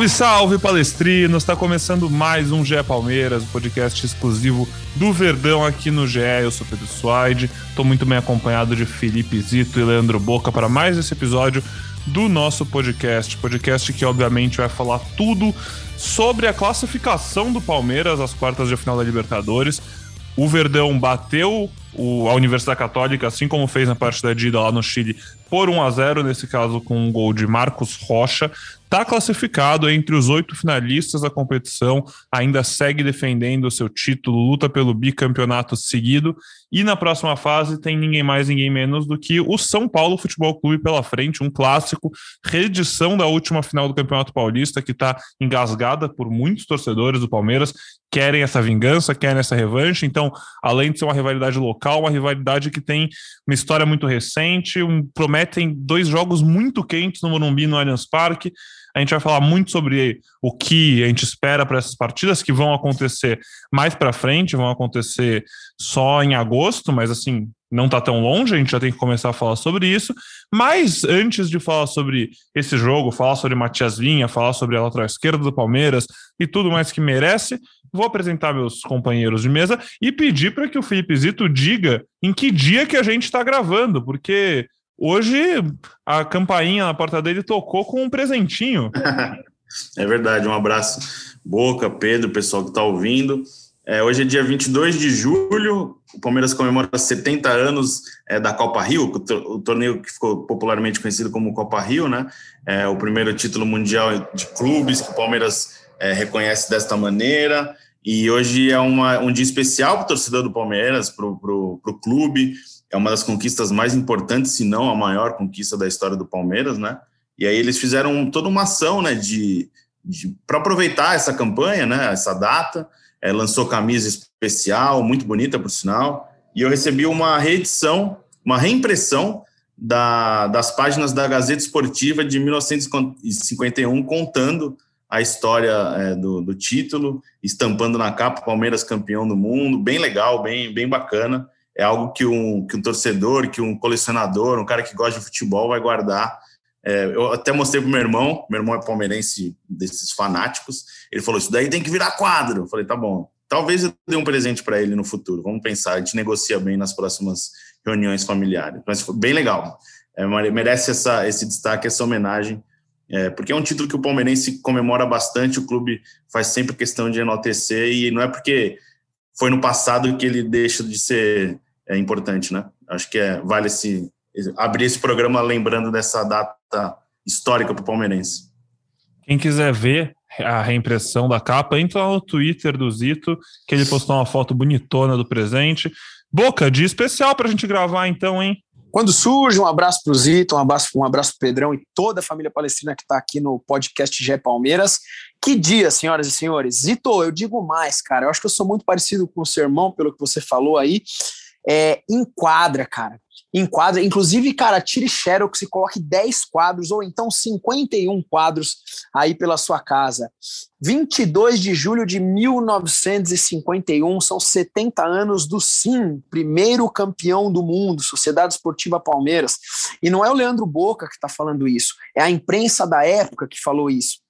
Salve, salve, palestrinos! Está começando mais um GE Palmeiras, o podcast exclusivo do Verdão aqui no GE. Eu sou Pedro Suaide, estou muito bem acompanhado de Felipe Zito e Leandro Boca para mais esse episódio do nosso podcast. Podcast que, obviamente, vai falar tudo sobre a classificação do Palmeiras às quartas de final da Libertadores. O Verdão bateu o, a Universidade Católica, assim como fez na partida de ida lá no Chile, por 1 a 0 nesse caso com um gol de Marcos Rocha. Está classificado entre os oito finalistas da competição, ainda segue defendendo o seu título, luta pelo bicampeonato seguido. E na próxima fase tem ninguém mais, ninguém menos do que o São Paulo Futebol Clube pela frente, um clássico, reedição da última final do Campeonato Paulista, que está engasgada por muitos torcedores do Palmeiras, querem essa vingança, querem essa revanche. Então, além de ser uma rivalidade local, uma rivalidade que tem uma história muito recente, um, prometem dois jogos muito quentes no Morumbi, no Allianz Parque. A gente vai falar muito sobre o que a gente espera para essas partidas que vão acontecer mais para frente, vão acontecer só em agosto, mas assim, não está tão longe, a gente já tem que começar a falar sobre isso. Mas antes de falar sobre esse jogo, falar sobre Matias Vinha, falar sobre a lateral esquerda do Palmeiras e tudo mais que merece, vou apresentar meus companheiros de mesa e pedir para que o Felipe Zito diga em que dia que a gente está gravando, porque Hoje a campainha na porta dele tocou com um presentinho. é verdade, um abraço, Boca, Pedro, pessoal que está ouvindo. É, hoje é dia 22 de julho, o Palmeiras comemora 70 anos é, da Copa Rio, o torneio que ficou popularmente conhecido como Copa Rio, né? É o primeiro título mundial de clubes que o Palmeiras é, reconhece desta maneira. E hoje é uma, um dia especial para o torcedor do Palmeiras, para o clube é uma das conquistas mais importantes, se não a maior conquista da história do Palmeiras, né? E aí eles fizeram toda uma ação, né, de, de para aproveitar essa campanha, né, essa data, é, lançou camisa especial, muito bonita por sinal, e eu recebi uma reedição, uma reimpressão da, das páginas da Gazeta Esportiva de 1951 contando a história é, do, do título, estampando na capa Palmeiras campeão do mundo, bem legal, bem, bem bacana é algo que um, que um torcedor, que um colecionador, um cara que gosta de futebol vai guardar. É, eu até mostrei pro meu irmão, meu irmão é palmeirense desses fanáticos, ele falou, isso daí tem que virar quadro. Eu falei, tá bom, talvez eu dê um presente para ele no futuro, vamos pensar, a gente negocia bem nas próximas reuniões familiares. Mas foi bem legal, é, merece essa, esse destaque, essa homenagem, é, porque é um título que o palmeirense comemora bastante, o clube faz sempre questão de enaltecer, e não é porque foi no passado que ele deixa de ser é, importante, né? Acho que é, vale esse, abrir esse programa lembrando dessa data histórica para o palmeirense. Quem quiser ver a reimpressão da capa, entra no Twitter do Zito, que ele postou uma foto bonitona do presente. Boca, dia especial para a gente gravar então, hein? Quando surge, um abraço para o Zito, um abraço, um abraço para o Pedrão e toda a família palestina que está aqui no podcast Gé Palmeiras. Que dia, senhoras e senhores. Zito, eu digo mais, cara. Eu acho que eu sou muito parecido com o seu irmão, pelo que você falou aí. É, enquadra, cara. Enquadra. Inclusive, cara, tire Xerox e coloque 10 quadros, ou então 51 quadros aí pela sua casa. 22 de julho de 1951, são 70 anos do SIM, primeiro campeão do mundo, Sociedade Esportiva Palmeiras. E não é o Leandro Boca que está falando isso, é a imprensa da época que falou isso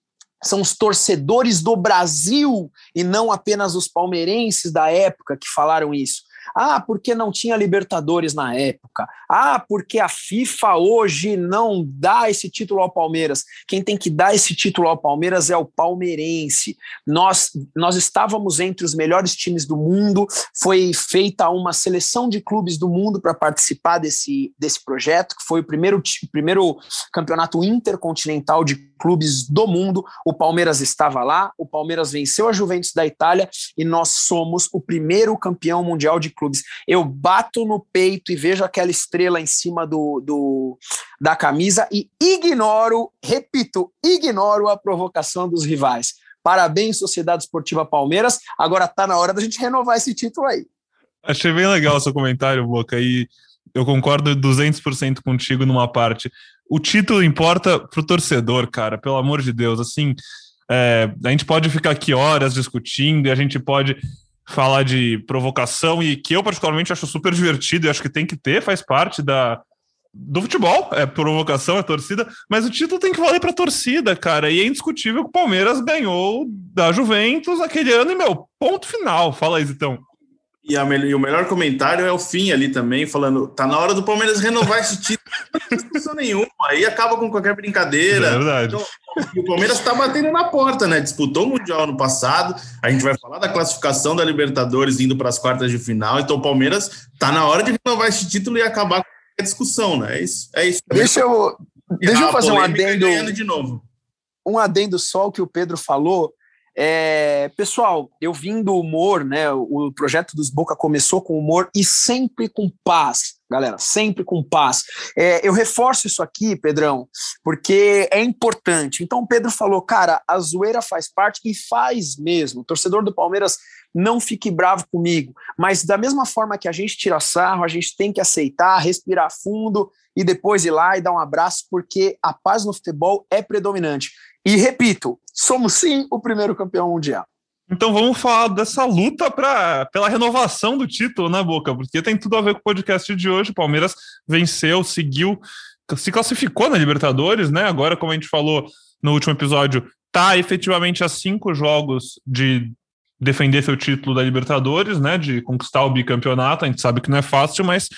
são os torcedores do Brasil e não apenas os palmeirenses da época que falaram isso. Ah, porque não tinha Libertadores na época. Ah, porque a FIFA hoje não dá esse título ao Palmeiras. Quem tem que dar esse título ao Palmeiras é o palmeirense. Nós, nós estávamos entre os melhores times do mundo. Foi feita uma seleção de clubes do mundo para participar desse, desse projeto, que foi o primeiro, primeiro campeonato intercontinental de clubes do mundo. O Palmeiras estava lá, o Palmeiras venceu a Juventus da Itália e nós somos o primeiro campeão mundial de clubes. Eu bato no peito e vejo aquela estrela em cima do, do da camisa e ignoro, repito, ignoro a provocação dos rivais. Parabéns, Sociedade Esportiva Palmeiras. Agora tá na hora da gente renovar esse título aí. Achei bem legal o seu comentário, Boca, e eu concordo 200% contigo numa parte. O título importa pro torcedor, cara, pelo amor de Deus. Assim, é, a gente pode ficar aqui horas discutindo e a gente pode falar de provocação e que eu particularmente acho super divertido e acho que tem que ter, faz parte da, do futebol, é provocação, é torcida, mas o título tem que valer para torcida, cara. E é indiscutível que o Palmeiras ganhou da Juventus aquele ano e, meu, ponto final. Fala aí, então. E, a, e, o melhor comentário é o fim ali também, falando: tá na hora do Palmeiras renovar esse título. Não tem discussão nenhuma. Aí acaba com qualquer brincadeira. É verdade. Então, o Palmeiras está batendo na porta, né? Disputou o Mundial no passado. A gente vai falar da classificação da Libertadores indo para as quartas de final. Então o Palmeiras tá na hora de renovar esse título e acabar com a discussão, né? É isso. É isso. Deixa eu, deixa eu fazer um adendo. De novo. Um adendo só o que o Pedro falou. É, pessoal, eu vim do humor, né? O projeto dos Boca começou com humor e sempre com paz, galera, sempre com paz. É, eu reforço isso aqui, Pedrão, porque é importante. Então, o Pedro falou, cara, a zoeira faz parte e faz mesmo. O torcedor do Palmeiras não fique bravo comigo, mas da mesma forma que a gente tira sarro, a gente tem que aceitar, respirar fundo e depois ir lá e dar um abraço, porque a paz no futebol é predominante. E repito, somos sim o primeiro campeão mundial. Então vamos falar dessa luta pra, pela renovação do título, né, Boca? Porque tem tudo a ver com o podcast de hoje. O Palmeiras venceu, seguiu, se classificou na Libertadores, né? Agora, como a gente falou no último episódio, tá efetivamente a cinco jogos de defender seu título da Libertadores, né? De conquistar o bicampeonato. A gente sabe que não é fácil, mas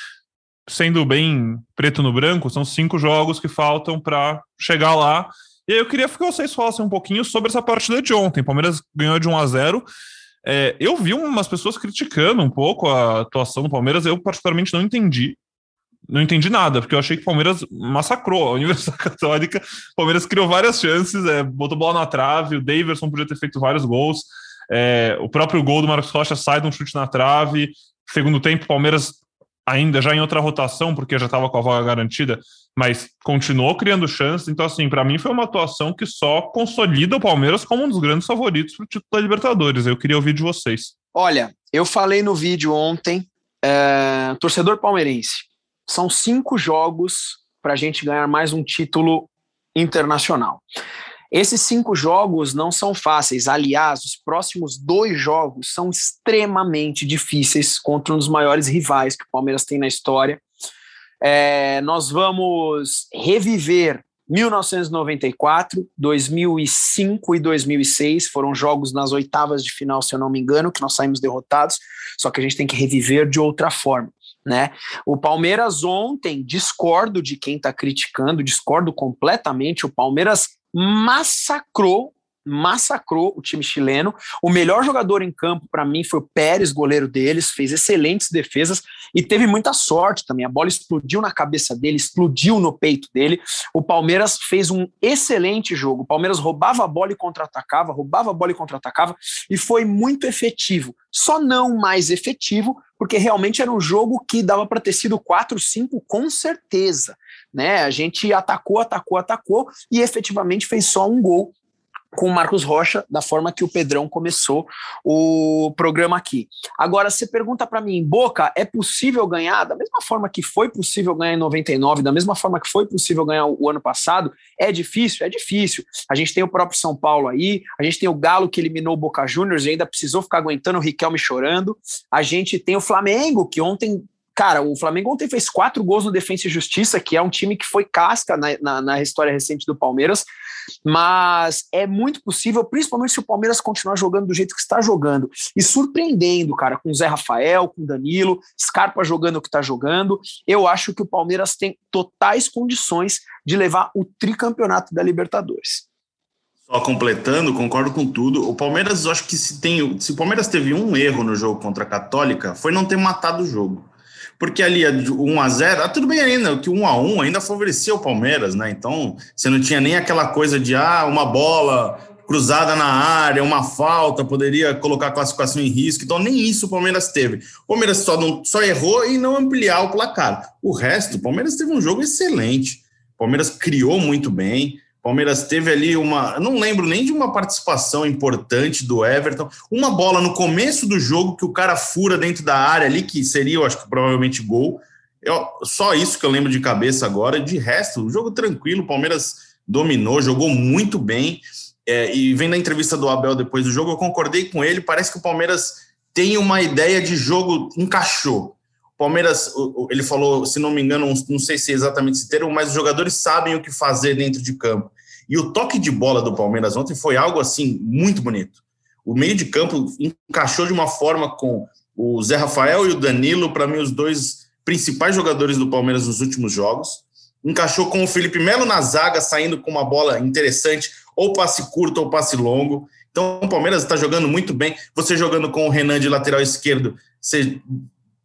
sendo bem preto no branco, são cinco jogos que faltam para chegar lá e aí eu queria que vocês falassem um pouquinho sobre essa partida de ontem. Palmeiras ganhou de 1 a 0 é, eu vi umas pessoas criticando um pouco a atuação do Palmeiras, eu particularmente não entendi. Não entendi nada, porque eu achei que o Palmeiras massacrou a Universidade Católica. O Palmeiras criou várias chances, é, botou bola na trave, o Daverson podia ter feito vários gols. É, o próprio gol do Marcos Rocha sai de um chute na trave. Segundo tempo, o Palmeiras ainda já em outra rotação, porque já estava com a vaga garantida, mas continuou criando chances. Então, assim, para mim foi uma atuação que só consolida o Palmeiras como um dos grandes favoritos para o título da Libertadores. Eu queria ouvir de vocês. Olha, eu falei no vídeo ontem, é, torcedor palmeirense, são cinco jogos para a gente ganhar mais um título internacional. Esses cinco jogos não são fáceis. Aliás, os próximos dois jogos são extremamente difíceis contra um dos maiores rivais que o Palmeiras tem na história. É, nós vamos reviver 1994, 2005 e 2006 foram jogos nas oitavas de final, se eu não me engano, que nós saímos derrotados, só que a gente tem que reviver de outra forma. Né? O Palmeiras ontem, discordo de quem está criticando, discordo completamente. O Palmeiras massacrou massacrou o time chileno. O melhor jogador em campo para mim foi o Pérez, goleiro deles, fez excelentes defesas e teve muita sorte também. A bola explodiu na cabeça dele, explodiu no peito dele. O Palmeiras fez um excelente jogo. O Palmeiras roubava a bola e contra-atacava, roubava a bola e contra-atacava e foi muito efetivo. Só não mais efetivo, porque realmente era um jogo que dava para ter sido 4-5 com certeza né? A gente atacou, atacou, atacou e efetivamente fez só um gol com o Marcos Rocha, da forma que o Pedrão começou o programa aqui. Agora, você pergunta para mim, Boca, é possível ganhar da mesma forma que foi possível ganhar em 99, da mesma forma que foi possível ganhar o ano passado? É difícil? É difícil. A gente tem o próprio São Paulo aí, a gente tem o Galo que eliminou o Boca Juniors e ainda precisou ficar aguentando o Riquelme chorando. A gente tem o Flamengo, que ontem Cara, o Flamengo ontem fez quatro gols no Defensa e Justiça, que é um time que foi casca na, na, na, história recente do Palmeiras, mas é muito possível, principalmente se o Palmeiras continuar jogando do jeito que está jogando e surpreendendo, cara, com o Zé Rafael, com o Danilo, Scarpa jogando o que está jogando. Eu acho que o Palmeiras tem totais condições de levar o tricampeonato da Libertadores. Só completando, concordo com tudo. O Palmeiras, acho que se tem, se o Palmeiras teve um erro no jogo contra a Católica, foi não ter matado o jogo porque ali 1 a 0 ah, tudo bem ainda, que 1 a 1 ainda favorecia o Palmeiras, né? Então, você não tinha nem aquela coisa de ah, uma bola cruzada na área, uma falta, poderia colocar a classificação em risco. Então, nem isso o Palmeiras teve. O Palmeiras só, não, só errou em não ampliar o placar. O resto, o Palmeiras teve um jogo excelente. O Palmeiras criou muito bem. Palmeiras teve ali uma. Não lembro nem de uma participação importante do Everton. Uma bola no começo do jogo que o cara fura dentro da área ali, que seria, eu acho que provavelmente gol. Eu, só isso que eu lembro de cabeça agora. De resto, o jogo tranquilo. O Palmeiras dominou, jogou muito bem. É, e vendo a entrevista do Abel depois do jogo, eu concordei com ele. Parece que o Palmeiras tem uma ideia de jogo, encaixou. Palmeiras, ele falou, se não me engano, não sei se é exatamente esse termo, mas os jogadores sabem o que fazer dentro de campo. E o toque de bola do Palmeiras ontem foi algo assim muito bonito. O meio de campo encaixou de uma forma com o Zé Rafael e o Danilo, para mim, os dois principais jogadores do Palmeiras nos últimos jogos. Encaixou com o Felipe Melo na zaga, saindo com uma bola interessante, ou passe curto ou passe longo. Então o Palmeiras está jogando muito bem. Você jogando com o Renan de lateral esquerdo, você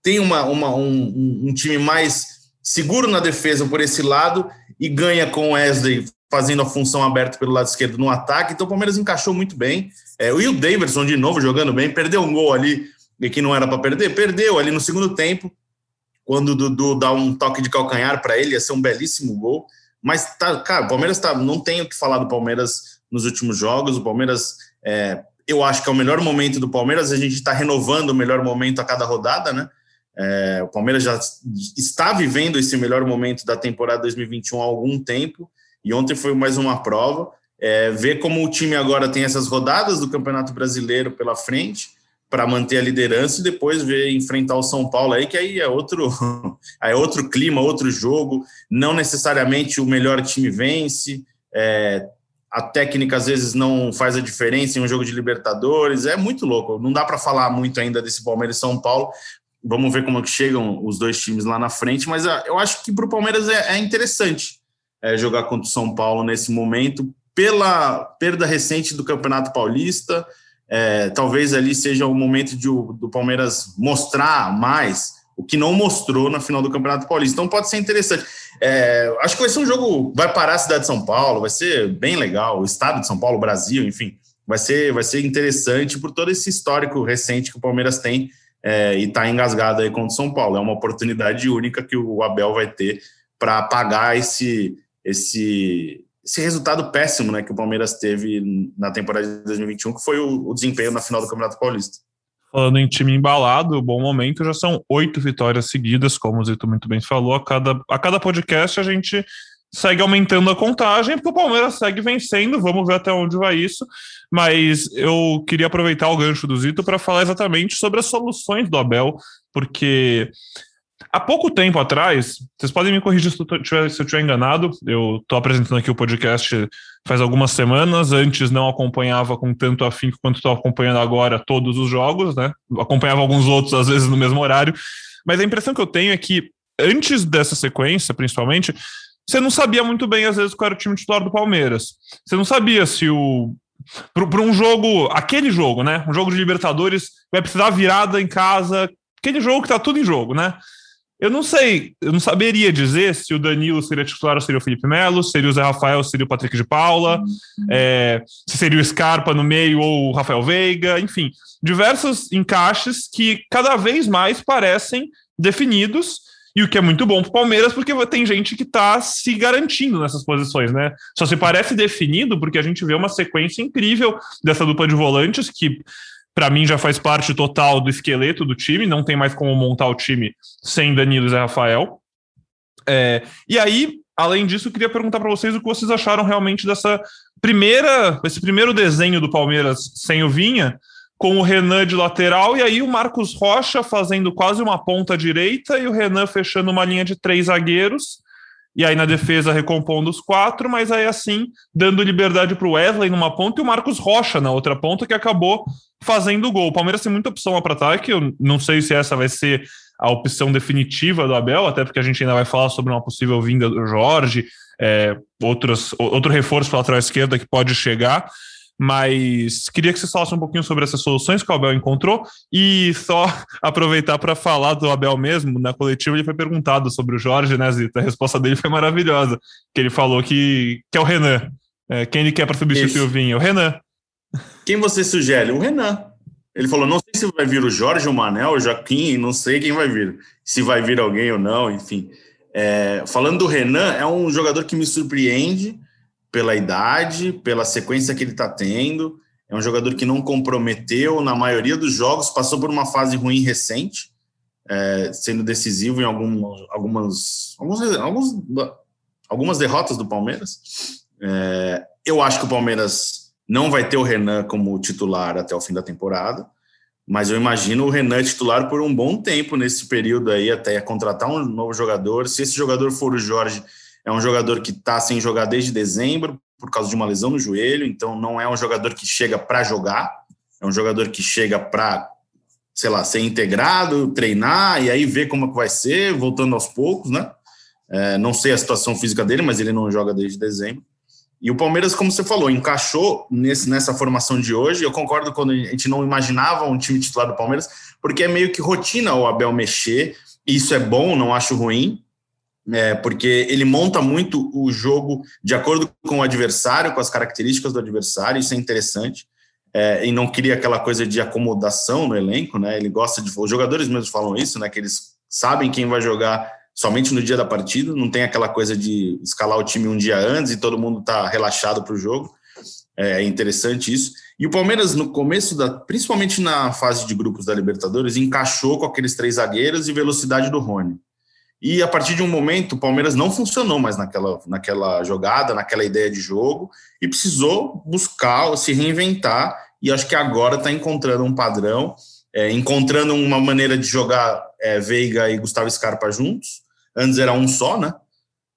tem uma, uma um, um, time mais seguro na defesa por esse lado e ganha com o Wesley fazendo a função aberta pelo lado esquerdo no ataque. Então o Palmeiras encaixou muito bem. É, o Will Davidson, de novo, jogando bem, perdeu um gol ali que não era para perder, perdeu ali no segundo tempo, quando o Dudu dá um toque de calcanhar para ele, ia ser um belíssimo gol. Mas, tá, cara, o Palmeiras tá, não tem o que falar do Palmeiras nos últimos jogos. O Palmeiras, é, eu acho que é o melhor momento do Palmeiras. A gente está renovando o melhor momento a cada rodada, né? É, o Palmeiras já está vivendo esse melhor momento da temporada 2021 há algum tempo, e ontem foi mais uma prova. É, ver como o time agora tem essas rodadas do Campeonato Brasileiro pela frente para manter a liderança e depois ver enfrentar o São Paulo aí, que aí é outro, é outro clima, outro jogo. Não necessariamente o melhor time vence. É, a técnica às vezes não faz a diferença em um jogo de Libertadores. É muito louco. Não dá para falar muito ainda desse Palmeiras e São Paulo, Vamos ver como é que chegam os dois times lá na frente, mas ah, eu acho que para o Palmeiras é, é interessante é, jogar contra o São Paulo nesse momento, pela perda recente do Campeonato Paulista. É, talvez ali seja o momento de, do Palmeiras mostrar mais o que não mostrou na final do Campeonato Paulista. Então pode ser interessante. É, acho que vai ser um jogo, vai parar a cidade de São Paulo, vai ser bem legal, o estado de São Paulo, Brasil, enfim, vai ser, vai ser interessante por todo esse histórico recente que o Palmeiras tem é, e está engasgado aí contra o São Paulo. É uma oportunidade única que o Abel vai ter para apagar esse, esse, esse resultado péssimo né, que o Palmeiras teve na temporada de 2021, que foi o, o desempenho na final do Campeonato Paulista. Falando em time embalado, bom momento, já são oito vitórias seguidas, como o Zito muito bem falou. A cada, a cada podcast a gente segue aumentando a contagem, porque o Palmeiras segue vencendo, vamos ver até onde vai isso. Mas eu queria aproveitar o gancho do Zito para falar exatamente sobre as soluções do Abel, porque há pouco tempo atrás, vocês podem me corrigir se eu estiver enganado, eu estou apresentando aqui o podcast faz algumas semanas, antes não acompanhava com tanto afinco quanto estou acompanhando agora todos os jogos, né? Acompanhava alguns outros, às vezes, no mesmo horário, mas a impressão que eu tenho é que antes dessa sequência, principalmente, você não sabia muito bem, às vezes, qual era o time titular do Palmeiras. Você não sabia se o. Para um jogo, aquele jogo, né? Um jogo de Libertadores, vai precisar virada em casa, aquele jogo que tá tudo em jogo, né? Eu não sei, eu não saberia dizer se o Danilo seria titular ou seria o Felipe Melo, seria o Zé Rafael, seria o Patrick de Paula, uhum. é, se seria o Scarpa no meio ou o Rafael Veiga, enfim, diversos encaixes que cada vez mais parecem definidos e o que é muito bom para o Palmeiras, porque tem gente que está se garantindo nessas posições, né? Só se parece definido porque a gente vê uma sequência incrível dessa dupla de volantes que para mim já faz parte total do esqueleto do time, não tem mais como montar o time sem Danilo e Zé Rafael. É, e aí, além disso, eu queria perguntar para vocês o que vocês acharam realmente dessa primeira, esse primeiro desenho do Palmeiras sem o Vinha, com o Renan de lateral, e aí o Marcos Rocha fazendo quase uma ponta direita e o Renan fechando uma linha de três zagueiros. E aí na defesa recompondo os quatro, mas aí assim, dando liberdade para o Wesley numa ponta e o Marcos Rocha na outra ponta, que acabou fazendo gol. O Palmeiras tem muita opção para ataque, eu não sei se essa vai ser a opção definitiva do Abel, até porque a gente ainda vai falar sobre uma possível vinda do Jorge, é, outros, outro reforço para lateral esquerda que pode chegar. Mas queria que você falasse um pouquinho sobre essas soluções que o Abel encontrou e só aproveitar para falar do Abel mesmo. Na coletiva ele foi perguntado sobre o Jorge, né, Zita? A resposta dele foi maravilhosa, que ele falou que, que é o Renan. É, quem ele quer para substituir Isso. o Vinho? O Renan. Quem você sugere? O Renan. Ele falou: não sei se vai vir o Jorge, o Manel, o Joaquim, não sei quem vai vir. Se vai vir alguém ou não, enfim. É, falando do Renan, é um jogador que me surpreende pela idade, pela sequência que ele está tendo. É um jogador que não comprometeu na maioria dos jogos, passou por uma fase ruim recente, é, sendo decisivo em algum, algumas, alguns, alguns, algumas derrotas do Palmeiras. É, eu acho que o Palmeiras não vai ter o Renan como titular até o fim da temporada, mas eu imagino o Renan titular por um bom tempo nesse período aí, até contratar um novo jogador. Se esse jogador for o Jorge, é um jogador que está sem jogar desde dezembro, por causa de uma lesão no joelho, então não é um jogador que chega para jogar, é um jogador que chega para, sei lá, ser integrado, treinar e aí ver como é que vai ser, voltando aos poucos, né? É, não sei a situação física dele, mas ele não joga desde dezembro. E o Palmeiras, como você falou, encaixou nesse, nessa formação de hoje. Eu concordo quando a gente não imaginava um time titular do Palmeiras, porque é meio que rotina o Abel mexer. Isso é bom, não acho ruim, é, porque ele monta muito o jogo de acordo com o adversário, com as características do adversário. Isso é interessante. É, e não queria aquela coisa de acomodação no elenco, né? Ele gosta de. Os jogadores mesmos falam isso, né? Que eles sabem quem vai jogar somente no dia da partida, não tem aquela coisa de escalar o time um dia antes e todo mundo tá relaxado para o jogo. É interessante isso. E o Palmeiras, no começo, da, principalmente na fase de grupos da Libertadores, encaixou com aqueles três zagueiros e velocidade do Rony. E a partir de um momento, o Palmeiras não funcionou mais naquela, naquela jogada, naquela ideia de jogo, e precisou buscar, se reinventar. E acho que agora está encontrando um padrão, é, encontrando uma maneira de jogar é, Veiga e Gustavo Scarpa juntos, Antes era um só, né?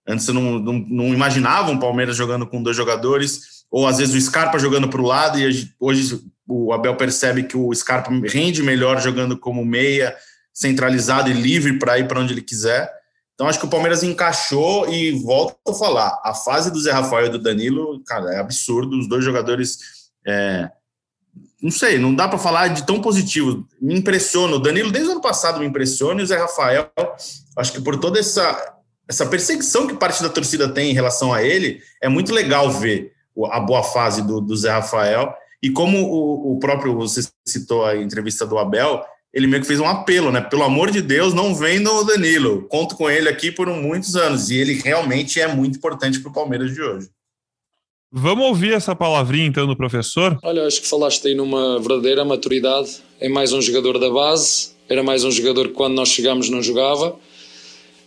Antes você não, não, não imaginava um Palmeiras jogando com dois jogadores, ou às vezes o Scarpa jogando para o lado, e hoje o Abel percebe que o Scarpa rende melhor jogando como meia, centralizado e livre para ir para onde ele quiser. Então acho que o Palmeiras encaixou e volto a falar, a fase do Zé Rafael e do Danilo, cara, é absurdo. Os dois jogadores, é, não sei, não dá para falar de tão positivo. Me impressiona. O Danilo desde o ano passado me impressiona e o Zé Rafael acho que por toda essa, essa perseguição que parte da torcida tem em relação a ele, é muito legal ver a boa fase do, do Zé Rafael. E como o, o, próprio, você citou a entrevista do Abel, ele meio que fez um apelo, né? Pelo amor de Deus, não venda o Danilo. Conto com ele aqui por muitos anos. E ele realmente é muito importante para o Palmeiras de hoje. Vamos ouvir essa palavrinha então do professor? Olha, acho que falaste aí numa verdadeira maturidade. É mais um jogador da base, era mais um jogador que quando nós chegamos não jogava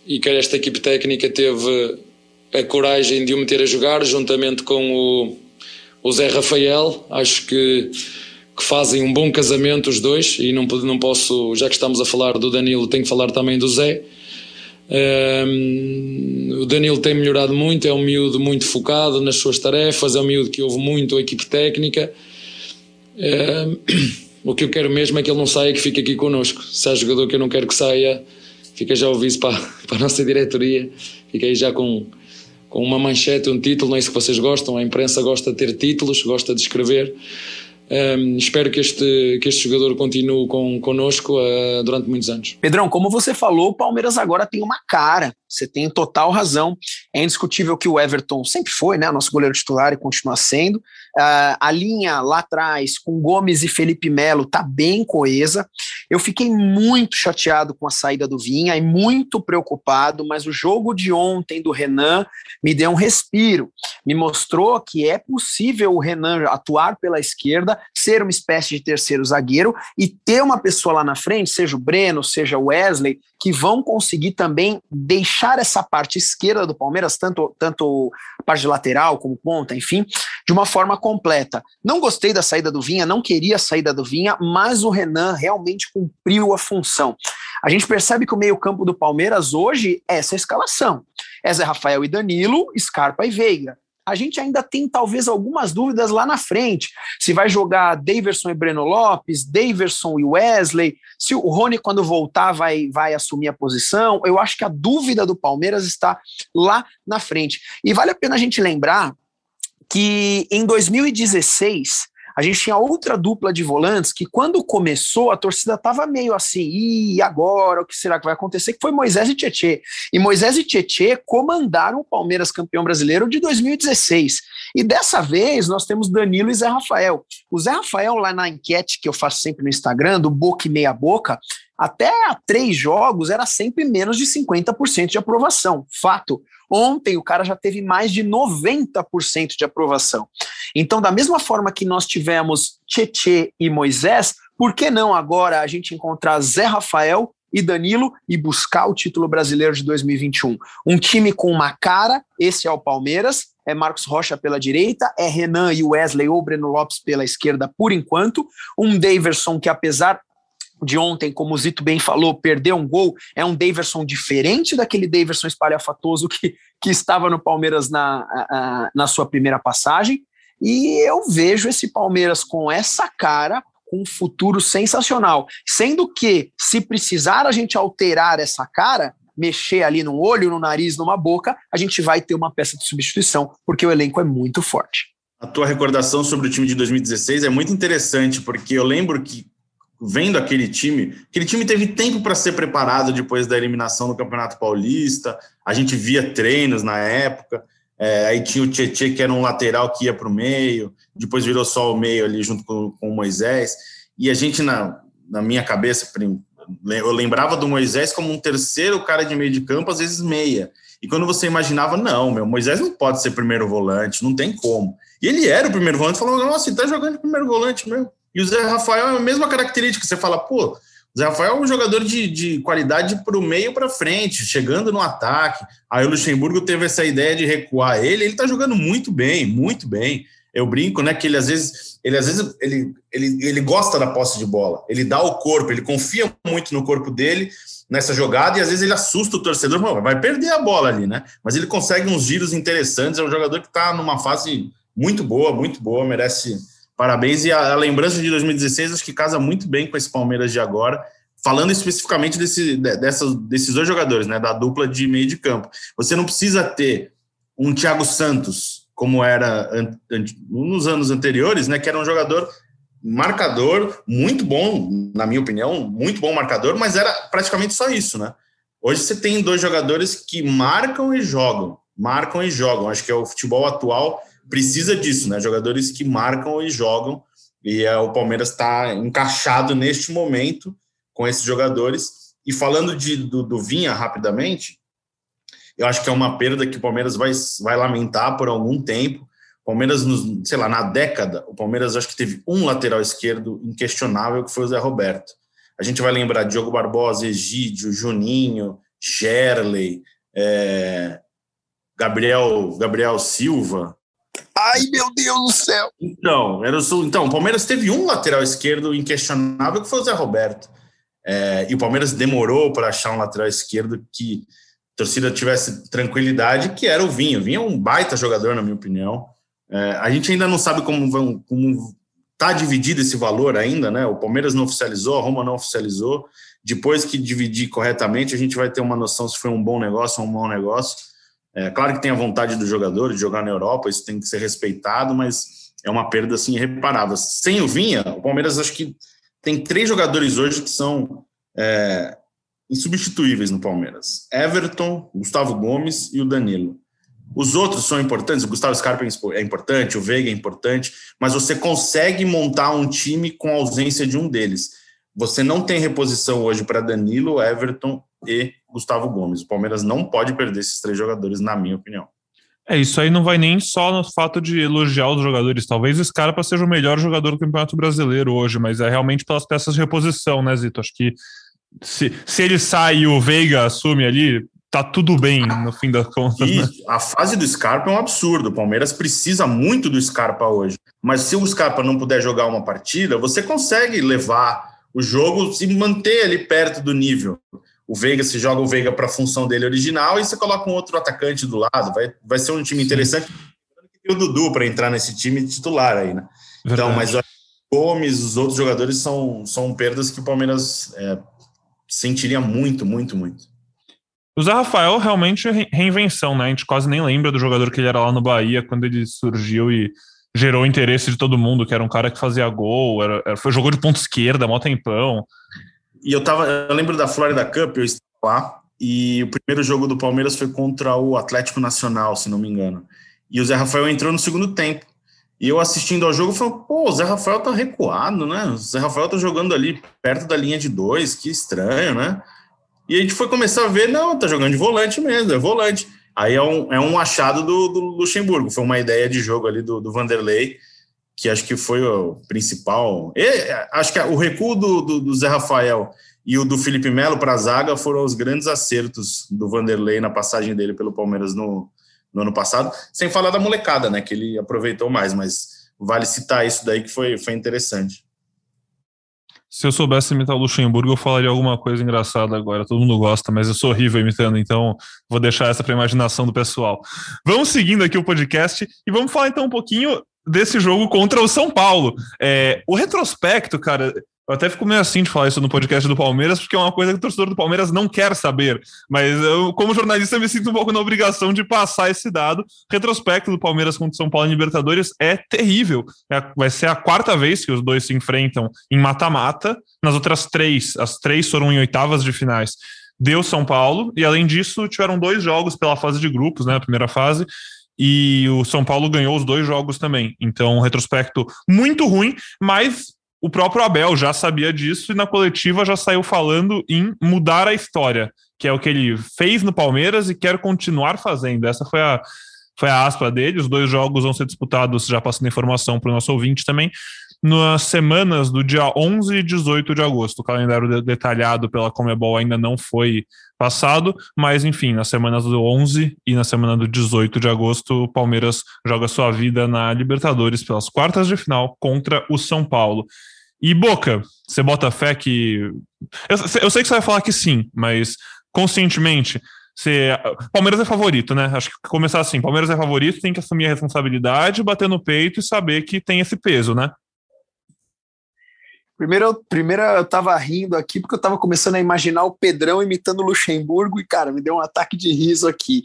e que esta equipe técnica teve a coragem de o meter a jogar juntamente com o, o Zé Rafael. Acho que, que fazem um bom casamento os dois e não, não posso, já que estamos a falar do Danilo, tenho que falar também do Zé. Um, o Danilo tem melhorado muito, é um miúdo muito focado nas suas tarefas, é um miúdo que ouve muito a equipe técnica. Um, o que eu quero mesmo é que ele não saia, que fique aqui connosco. Se há jogador que eu não quero que saia, fica já o vice para, para a nossa diretoria, fica aí já com, com uma manchete, um título, não é isso que vocês gostam, a imprensa gosta de ter títulos, gosta de escrever. Um, espero que este, que este jogador continue com, uh, durante muitos anos. Pedrão, como você falou, o Palmeiras agora tem uma cara. Você tem total razão. É indiscutível que o Everton sempre foi, né? Nosso goleiro titular e continua sendo. Uh, a linha lá atrás, com Gomes e Felipe Melo, tá bem coesa. Eu fiquei muito chateado com a saída do Vinha e muito preocupado, mas o jogo de ontem do Renan me deu um respiro. Me mostrou que é possível o Renan atuar pela esquerda, ser uma espécie de terceiro zagueiro e ter uma pessoa lá na frente, seja o Breno, seja o Wesley, que vão conseguir também deixar essa parte esquerda do Palmeiras, tanto, tanto parte lateral como ponta, enfim, de uma forma completa. Não gostei da saída do Vinha, não queria a saída do Vinha, mas o Renan realmente cumpriu a função. A gente percebe que o meio-campo do Palmeiras hoje é essa escalação. É Zé Rafael e Danilo, Scarpa e Veiga a gente ainda tem talvez algumas dúvidas lá na frente. Se vai jogar Daverson e Breno Lopes, Daverson e Wesley, se o Rony, quando voltar, vai, vai assumir a posição. Eu acho que a dúvida do Palmeiras está lá na frente. E vale a pena a gente lembrar que em 2016 a gente tinha outra dupla de volantes que, quando começou, a torcida estava meio assim, e agora, o que será que vai acontecer? Que foi Moisés e Tietê. E Moisés e Tietê comandaram o Palmeiras campeão brasileiro de 2016. E dessa vez nós temos Danilo e Zé Rafael. O Zé Rafael, lá na enquete que eu faço sempre no Instagram, do Boca e Meia Boca, até há três jogos era sempre menos de 50% de aprovação. Fato. Ontem o cara já teve mais de 90% de aprovação. Então, da mesma forma que nós tivemos Tietê e Moisés, por que não agora a gente encontrar Zé Rafael e Danilo e buscar o título brasileiro de 2021? Um time com uma cara, esse é o Palmeiras, é Marcos Rocha pela direita, é Renan e Wesley ou Breno Lopes pela esquerda por enquanto, um Daverson que apesar de ontem, como o Zito bem falou, perdeu um gol, é um Daverson diferente daquele Daverson espalhafatoso que, que estava no Palmeiras na, a, na sua primeira passagem, e eu vejo esse Palmeiras com essa cara, com um futuro sensacional, sendo que, se precisar a gente alterar essa cara, mexer ali no olho, no nariz, numa boca, a gente vai ter uma peça de substituição, porque o elenco é muito forte. A tua recordação sobre o time de 2016 é muito interessante, porque eu lembro que vendo aquele time, aquele time teve tempo para ser preparado depois da eliminação do Campeonato Paulista. A gente via treinos na época. É, aí tinha o Tietchan, que era um lateral que ia para o meio, depois virou só o meio ali junto com, com o Moisés. E a gente, na, na minha cabeça, eu lembrava do Moisés como um terceiro cara de meio de campo, às vezes meia. E quando você imaginava, não, meu, Moisés não pode ser primeiro volante, não tem como. E ele era o primeiro volante, falou, nossa, ele tá jogando de primeiro volante mesmo. E o Zé Rafael é a mesma característica. Você fala, pô, o Zé Rafael é um jogador de, de qualidade para o meio para frente, chegando no ataque. Aí o Luxemburgo teve essa ideia de recuar ele. Ele está jogando muito bem, muito bem. Eu brinco, né, que ele às vezes, ele às vezes ele, ele, ele gosta da posse de bola. Ele dá o corpo, ele confia muito no corpo dele nessa jogada e às vezes ele assusta o torcedor, vai perder a bola ali, né? Mas ele consegue uns giros interessantes. É um jogador que está numa fase muito boa, muito boa, merece Parabéns. E a, a, lembrança de 2016 acho que casa muito bem com esse Palmeiras de agora. Falando especificamente desse, dessas, desses dois jogadores, né, da dupla de meio de campo. Você não precisa ter um Thiago Santos, como era nos anos anteriores, né, que era um jogador marcador, muito bom, na minha opinião, muito bom marcador, mas era praticamente só isso, né? Hoje você tem dois jogadores que marcam e jogam, marcam e jogam. Acho que é o futebol atual precisa disso, né? Jogadores que marcam e jogam. E é, o Palmeiras está encaixado neste momento com esses jogadores. E falando de, do, do, Vinha rapidamente, eu acho que é uma perda que o Palmeiras vai, vai lamentar por algum tempo. O Palmeiras, nos, sei lá, na década, o Palmeiras acho que teve um lateral esquerdo inquestionável, que foi o Zé Roberto. A gente vai lembrar Diogo Barbosa, Egídio, Juninho, Gerley, é, Gabriel, Gabriel Silva, Ai, meu Deus do céu! Então, era o, então, o Palmeiras teve um lateral esquerdo inquestionável, que foi o Zé Roberto. É, e o Palmeiras demorou para achar um lateral esquerdo que a torcida tivesse tranquilidade, que era o Vinho. O Vinho é um baita jogador, na minha opinião. É, a gente ainda não sabe como vão, como tá dividido esse valor ainda, né? O Palmeiras não oficializou, a Roma não oficializou. Depois que dividir corretamente, a gente vai ter uma noção se foi um bom negócio ou um mau negócio. É claro que tem a vontade do jogador de jogar na Europa, isso tem que ser respeitado, mas é uma perda assim irreparável. Sem o Vinha, o Palmeiras acho que tem três jogadores hoje que são é, insubstituíveis no Palmeiras: Everton, Gustavo Gomes e o Danilo. Os outros são importantes, o Gustavo Scarpa é importante, o Veiga é importante, mas você consegue montar um time com a ausência de um deles. Você não tem reposição hoje para Danilo, Everton e Gustavo Gomes. O Palmeiras não pode perder esses três jogadores, na minha opinião. É, isso aí não vai nem só no fato de elogiar os jogadores. Talvez o Scarpa seja o melhor jogador do Campeonato Brasileiro hoje, mas é realmente pelas peças de reposição, né, Zito? Acho que se, se ele sai e o Veiga assume ali, tá tudo bem no fim das contas. Né? A fase do Scarpa é um absurdo. O Palmeiras precisa muito do Scarpa hoje. Mas se o Scarpa não puder jogar uma partida, você consegue levar o jogo e manter ali perto do nível o Veiga, se joga o Veiga para a função dele original e você coloca um outro atacante do lado. Vai, vai ser um time interessante. Tem o Dudu para entrar nesse time titular aí, né? Então, Verdade. Então, mas o Gomes, os outros jogadores são, são perdas que o Palmeiras é, sentiria muito, muito, muito. O Zé Rafael realmente é reinvenção, né? A gente quase nem lembra do jogador que ele era lá no Bahia quando ele surgiu e gerou interesse de todo mundo, que era um cara que fazia gol, era, era foi jogou de ponta esquerda, mó tempão. E eu tava, eu lembro da Florida Cup, eu estava lá, e o primeiro jogo do Palmeiras foi contra o Atlético Nacional, se não me engano. E o Zé Rafael entrou no segundo tempo. E eu assistindo ao jogo, falei, pô, o Zé Rafael tá recuado, né? O Zé Rafael tá jogando ali perto da linha de dois, que estranho, né? E a gente foi começar a ver, não, tá jogando de volante mesmo, é volante. Aí é um, é um achado do, do Luxemburgo, foi uma ideia de jogo ali do, do Vanderlei, que acho que foi o principal. E, acho que o recuo do, do, do Zé Rafael e o do Felipe Melo para a zaga foram os grandes acertos do Vanderlei na passagem dele pelo Palmeiras no, no ano passado, sem falar da molecada, né? Que ele aproveitou mais, mas vale citar isso daí que foi, foi interessante. Se eu soubesse imitar o Luxemburgo, eu falaria alguma coisa engraçada agora. Todo mundo gosta, mas eu sou horrível imitando, então vou deixar essa para imaginação do pessoal. Vamos seguindo aqui o podcast e vamos falar então um pouquinho desse jogo contra o São Paulo. É, o retrospecto, cara, eu até fico meio assim de falar isso no podcast do Palmeiras, porque é uma coisa que o torcedor do Palmeiras não quer saber. Mas eu, como jornalista, me sinto um pouco na obrigação de passar esse dado. Retrospecto do Palmeiras contra o São Paulo em Libertadores é terrível. É, vai ser a quarta vez que os dois se enfrentam em mata-mata. Nas outras três, as três foram em oitavas de finais. Deu São Paulo, e além disso, tiveram dois jogos pela fase de grupos, né? A primeira fase, e o São Paulo ganhou os dois jogos também. Então, um retrospecto muito ruim, mas o próprio Abel já sabia disso e na coletiva já saiu falando em mudar a história, que é o que ele fez no Palmeiras e quer continuar fazendo. Essa foi a, foi a aspa dele. Os dois jogos vão ser disputados, já passando informação para o nosso ouvinte também, nas semanas do dia 11 e 18 de agosto. O calendário detalhado pela Comebol ainda não foi passado, mas enfim, nas semanas do 11 e na semana do 18 de agosto, o Palmeiras joga sua vida na Libertadores pelas quartas de final contra o São Paulo. E Boca, você bota fé que. Eu, eu sei que você vai falar que sim, mas conscientemente, você... Palmeiras é favorito, né? Acho que começar assim: Palmeiras é favorito, tem que assumir a responsabilidade, bater no peito e saber que tem esse peso, né? Primeiro, primeiro eu tava rindo aqui porque eu tava começando a imaginar o Pedrão imitando o Luxemburgo e, cara, me deu um ataque de riso aqui.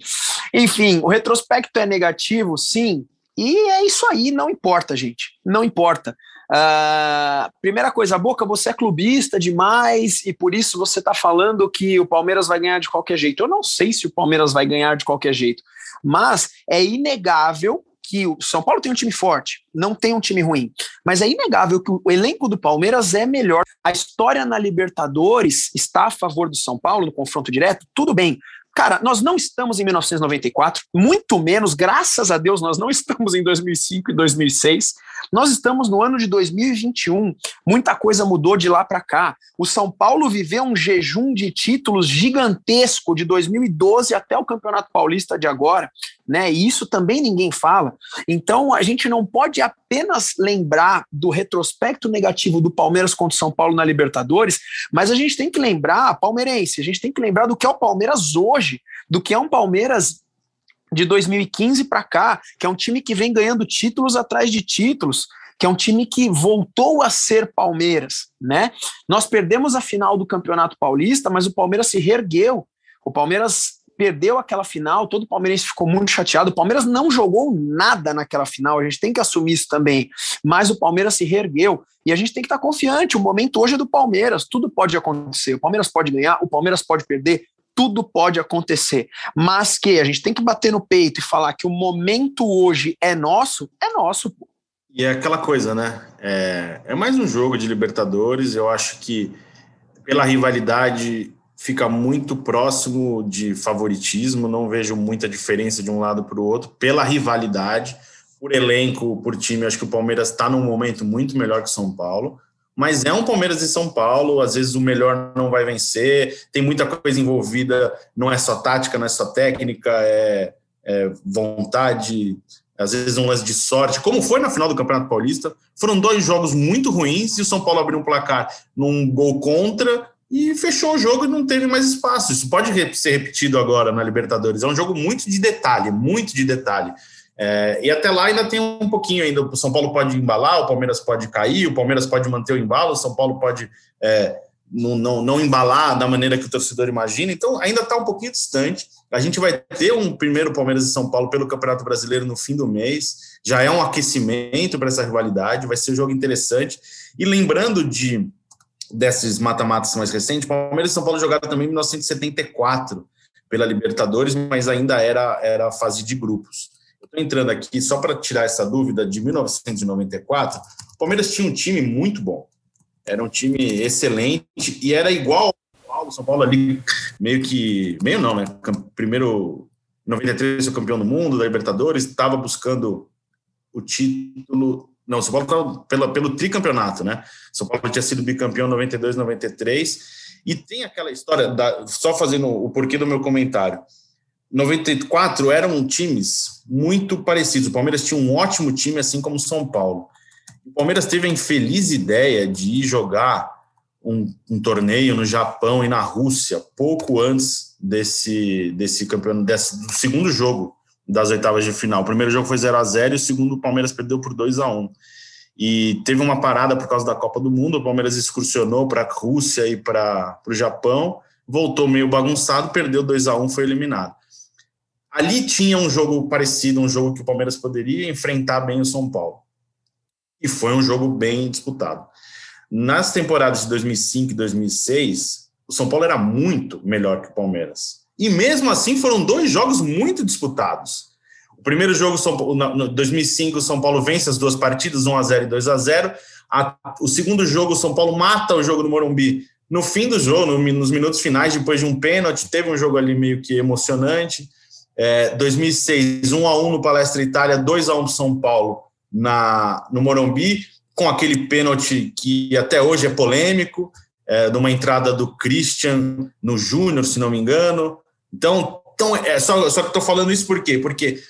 Enfim, o retrospecto é negativo, sim, e é isso aí, não importa, gente, não importa. Uh, primeira coisa, Boca, você é clubista demais e por isso você está falando que o Palmeiras vai ganhar de qualquer jeito. Eu não sei se o Palmeiras vai ganhar de qualquer jeito, mas é inegável que o São Paulo tem um time forte, não tem um time ruim, mas é inegável que o elenco do Palmeiras é melhor. A história na Libertadores está a favor do São Paulo no confronto direto, tudo bem. Cara, nós não estamos em 1994, muito menos, graças a Deus, nós não estamos em 2005 e 2006. Nós estamos no ano de 2021. Muita coisa mudou de lá para cá. O São Paulo viveu um jejum de títulos gigantesco de 2012 até o Campeonato Paulista de agora, né? E isso também ninguém fala. Então, a gente não pode apenas lembrar do retrospecto negativo do Palmeiras contra o São Paulo na Libertadores, mas a gente tem que lembrar, palmeirense, a gente tem que lembrar do que é o Palmeiras hoje, do que é um Palmeiras de 2015 para cá, que é um time que vem ganhando títulos atrás de títulos, que é um time que voltou a ser Palmeiras, né? Nós perdemos a final do Campeonato Paulista, mas o Palmeiras se reergueu. O Palmeiras perdeu aquela final, todo palmeirense ficou muito chateado. O Palmeiras não jogou nada naquela final, a gente tem que assumir isso também. Mas o Palmeiras se reergueu e a gente tem que estar confiante. O momento hoje é do Palmeiras, tudo pode acontecer. O Palmeiras pode ganhar, o Palmeiras pode perder, tudo pode acontecer. Mas que a gente tem que bater no peito e falar que o momento hoje é nosso, é nosso. E é aquela coisa, né? É, é mais um jogo de Libertadores. Eu acho que pela rivalidade fica muito próximo de favoritismo. Não vejo muita diferença de um lado para o outro. Pela rivalidade, por elenco, por time, acho que o Palmeiras está num momento muito melhor que o São Paulo mas é um Palmeiras e São Paulo, às vezes o melhor não vai vencer, tem muita coisa envolvida, não é só tática, não é só técnica, é, é vontade, às vezes um lance de sorte, como foi na final do Campeonato Paulista. Foram dois jogos muito ruins e o São Paulo abriu um placar num gol contra e fechou o jogo e não teve mais espaço. Isso pode ser repetido agora na Libertadores. É um jogo muito de detalhe, muito de detalhe. É, e até lá ainda tem um pouquinho ainda. O São Paulo pode embalar, o Palmeiras pode cair, o Palmeiras pode manter o embalo, o São Paulo pode é, não, não, não embalar da maneira que o torcedor imagina. Então ainda está um pouquinho distante. A gente vai ter um primeiro Palmeiras e São Paulo pelo Campeonato Brasileiro no fim do mês. Já é um aquecimento para essa rivalidade, vai ser um jogo interessante. E lembrando de desses mata-matas mais recentes, Palmeiras e São Paulo jogaram também em 1974 pela Libertadores, mas ainda era, era fase de grupos. estou entrando aqui só para tirar essa dúvida de 1994. O Palmeiras tinha um time muito bom. Era um time excelente e era igual ao São Paulo. Ali meio que. Meio não, né? Primeiro, 93 foi campeão do mundo, da Libertadores, estava buscando o título. Não, São Paulo estava pelo, pelo tricampeonato, né? São Paulo tinha sido bicampeão 92, 93. E tem aquela história, da, só fazendo o porquê do meu comentário. 94 eram times muito parecidos. O Palmeiras tinha um ótimo time, assim como o São Paulo. O Palmeiras teve a infeliz ideia de ir jogar um, um, torneio no Japão e na Rússia pouco antes desse, desse campeonato, desse, do segundo jogo das oitavas de final. O primeiro jogo foi 0 a 0 e o segundo o Palmeiras perdeu por 2 a 1 E teve uma parada por causa da Copa do Mundo. O Palmeiras excursionou para a Rússia e para o Japão, voltou meio bagunçado, perdeu 2 a 1 foi eliminado. Ali tinha um jogo parecido, um jogo que o Palmeiras poderia enfrentar bem o São Paulo. E foi um jogo bem disputado. Nas temporadas de 2005 e 2006, o São Paulo era muito melhor que o Palmeiras. E mesmo assim foram dois jogos muito disputados. O primeiro jogo, em 2005, o São Paulo vence as duas partidas, 1 a 0 e 2 a 0 O segundo jogo, o São Paulo mata o jogo do Morumbi no fim do jogo, nos minutos finais, depois de um pênalti. Teve um jogo ali meio que emocionante. É, 2006, 1 a 1 no Palestra Itália, 2 a 1 para São Paulo na, no Morumbi, com aquele pênalti que até hoje é polêmico, é, de uma entrada do Christian no Júnior, se não me engano. Então, então é, só, só que estou falando isso por quê? Porque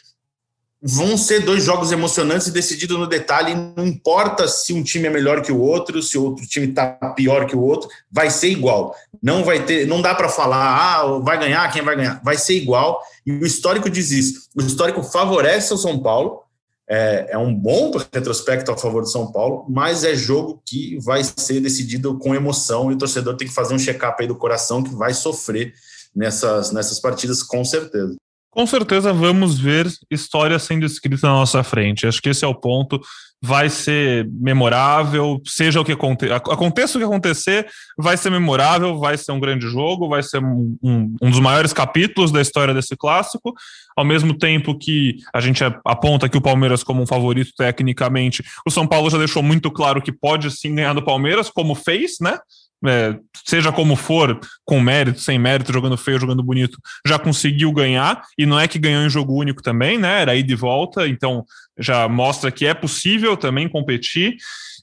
vão ser dois jogos emocionantes e decididos no detalhe. Não importa se um time é melhor que o outro, se o outro time está pior que o outro, vai ser igual. Não vai ter, não dá para falar, ah, vai ganhar, quem vai ganhar. Vai ser igual. E o histórico diz isso. O histórico favorece o São Paulo. É, é um bom retrospecto a favor do São Paulo, mas é jogo que vai ser decidido com emoção e o torcedor tem que fazer um check-up aí do coração que vai sofrer nessas, nessas partidas, com certeza. Com certeza vamos ver história sendo escrita na nossa frente. Acho que esse é o ponto. Vai ser memorável, seja o que aconteça, aconteça o que acontecer, vai ser memorável, vai ser um grande jogo, vai ser um, um, um, dos maiores capítulos da história desse clássico. Ao mesmo tempo que a gente aponta aqui o Palmeiras como um favorito tecnicamente, o São Paulo já deixou muito claro que pode sim ganhar do Palmeiras, como fez, né? É, seja como for, com mérito, sem mérito, jogando feio, jogando bonito, já conseguiu ganhar, e não é que ganhou em jogo único também, né? Era ida e volta, então já mostra que é possível também competir.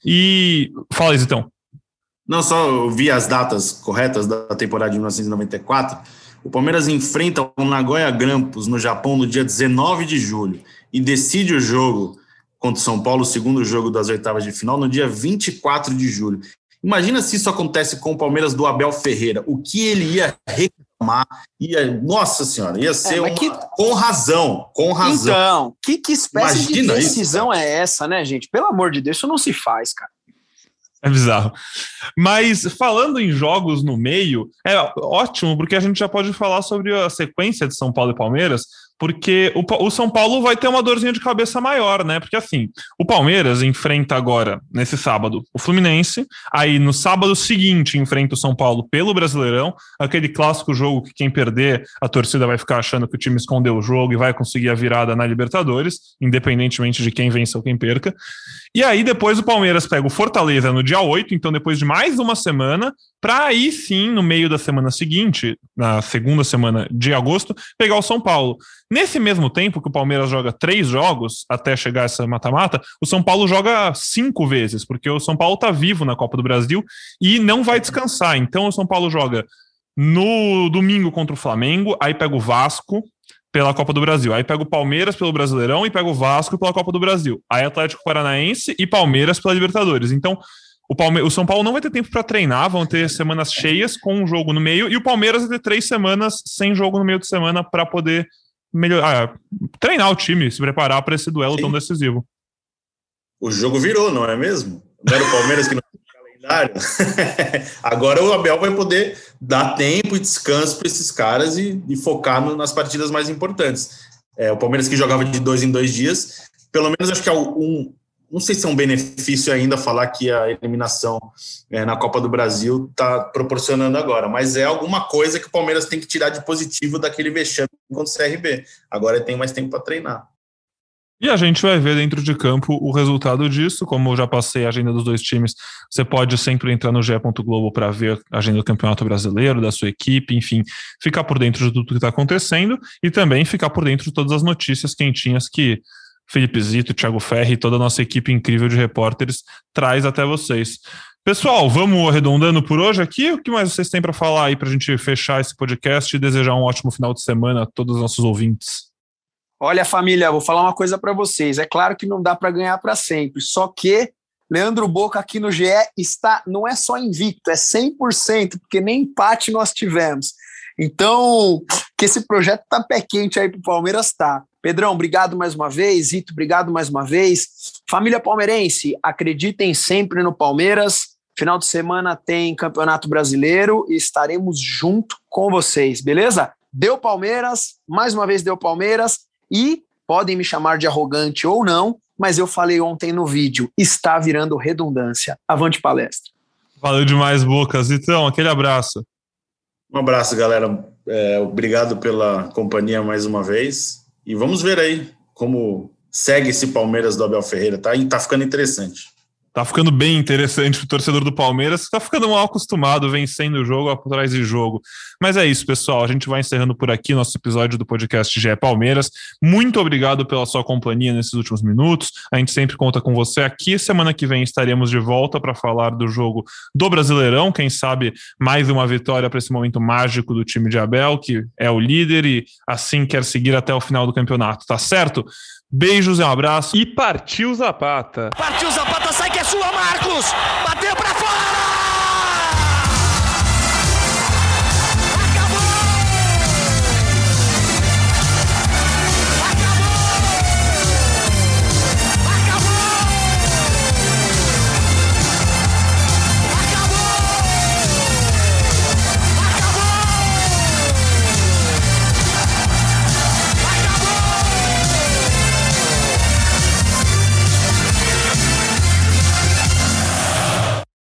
E fala, então. Não só vi as datas corretas da temporada de 1994. O Palmeiras enfrenta o Nagoya Grampus no Japão no dia 19 de julho e decide o jogo contra o São Paulo, o segundo jogo das oitavas de final, no dia 24 de julho. Imagina se isso acontece com o Palmeiras do Abel Ferreira. O que ele ia reclamar? Ia, nossa senhora, ia ser é, uma, que... com razão, com razão. Então, que, que espécie Imagina de decisão isso, é essa, né, gente? Pelo amor de Deus, isso não se faz, cara. É bizarro. Mas falando em jogos no meio, é ótimo, porque a gente já pode falar sobre a sequência de São Paulo e Palmeiras, porque o, o, São Paulo vai ter uma dorzinha de cabeça maior, né? Porque assim, o Palmeiras enfrenta agora, nesse sábado, o Fluminense, aí no sábado seguinte enfrenta o São Paulo pelo Brasileirão, aquele clássico jogo que quem perder, a torcida vai ficar achando que o time escondeu o jogo e vai conseguir a virada na Libertadores, independentemente de quem vença ou quem perca. E aí depois o Palmeiras pega o Fortaleza no dia 8, então depois de mais uma semana, para aí sim, no meio da semana seguinte, na segunda semana de agosto, pegar o São Paulo. Nesse mesmo tempo que o Palmeiras joga três jogos até chegar essa mata-mata, o São Paulo joga cinco vezes, porque o São Paulo está vivo na Copa do Brasil e não vai descansar. Então o São Paulo joga no domingo contra o Flamengo, aí pega o Vasco pela Copa do Brasil, aí pega o Palmeiras pelo Brasileirão e pega o Vasco pela Copa do Brasil, aí Atlético Paranaense e Palmeiras pela Libertadores. Então o, Palme o São Paulo não vai ter tempo para treinar, vão ter semanas cheias com um jogo no meio, e o Palmeiras vai ter três semanas sem jogo no meio de semana para poder melhorar, ah, treinar o time, se preparar para esse duelo Sim. tão decisivo. O jogo virou, não é mesmo? Não era o Palmeiras que não calendário. Agora o Abel vai poder dar tempo e descanso para esses caras e, e focar no, nas partidas mais importantes. É, o Palmeiras que jogava de dois em dois dias, pelo menos acho que é um, não sei se é um benefício ainda falar que a eliminação é, na Copa do Brasil está proporcionando agora, mas é alguma coisa que o Palmeiras tem que tirar de positivo daquele vexame contra o CRB. Agora tem mais tempo para treinar. E a gente vai ver dentro de campo o resultado disso. Como eu já passei a agenda dos dois times, você pode sempre entrar no ge.globo para ver a agenda do Campeonato Brasileiro, da sua equipe, enfim, ficar por dentro de tudo que está acontecendo e também ficar por dentro de todas as notícias quentinhas que Felipe Zito, Thiago Ferri e toda a nossa equipe incrível de repórteres traz até vocês. Pessoal, vamos arredondando por hoje aqui. O que mais vocês têm para falar aí para a gente fechar esse podcast e desejar um ótimo final de semana a todos os nossos ouvintes? Olha, família, vou falar uma coisa para vocês. É claro que não dá para ganhar para sempre, só que Leandro Boca aqui no GE está, não é só invicto, é 100%, porque nem empate nós tivemos. Então, que esse projeto tá pé quente aí pro Palmeiras, tá. Pedrão, obrigado mais uma vez. Ito, obrigado mais uma vez. Família palmeirense, acreditem sempre no Palmeiras. Final de semana tem Campeonato Brasileiro e estaremos junto com vocês, beleza? Deu Palmeiras, mais uma vez deu Palmeiras. E podem me chamar de arrogante ou não, mas eu falei ontem no vídeo, está virando redundância. Avante palestra. Valeu demais, Bocas. Então, aquele abraço. Um abraço, galera. É, obrigado pela companhia mais uma vez. E vamos ver aí como segue esse Palmeiras do Abel Ferreira. Tá, tá ficando interessante. Tá ficando bem interessante o torcedor do Palmeiras, que tá ficando mal acostumado vencendo o jogo atrás de jogo. Mas é isso, pessoal. A gente vai encerrando por aqui nosso episódio do podcast GE Palmeiras. Muito obrigado pela sua companhia nesses últimos minutos. A gente sempre conta com você aqui. Semana que vem estaremos de volta para falar do jogo do Brasileirão. Quem sabe mais uma vitória para esse momento mágico do time de Abel, que é o líder e assim quer seguir até o final do campeonato, tá certo? Beijos e um abraço. E partiu Zapata. Partiu Zapata, sua, Marcos! Bateu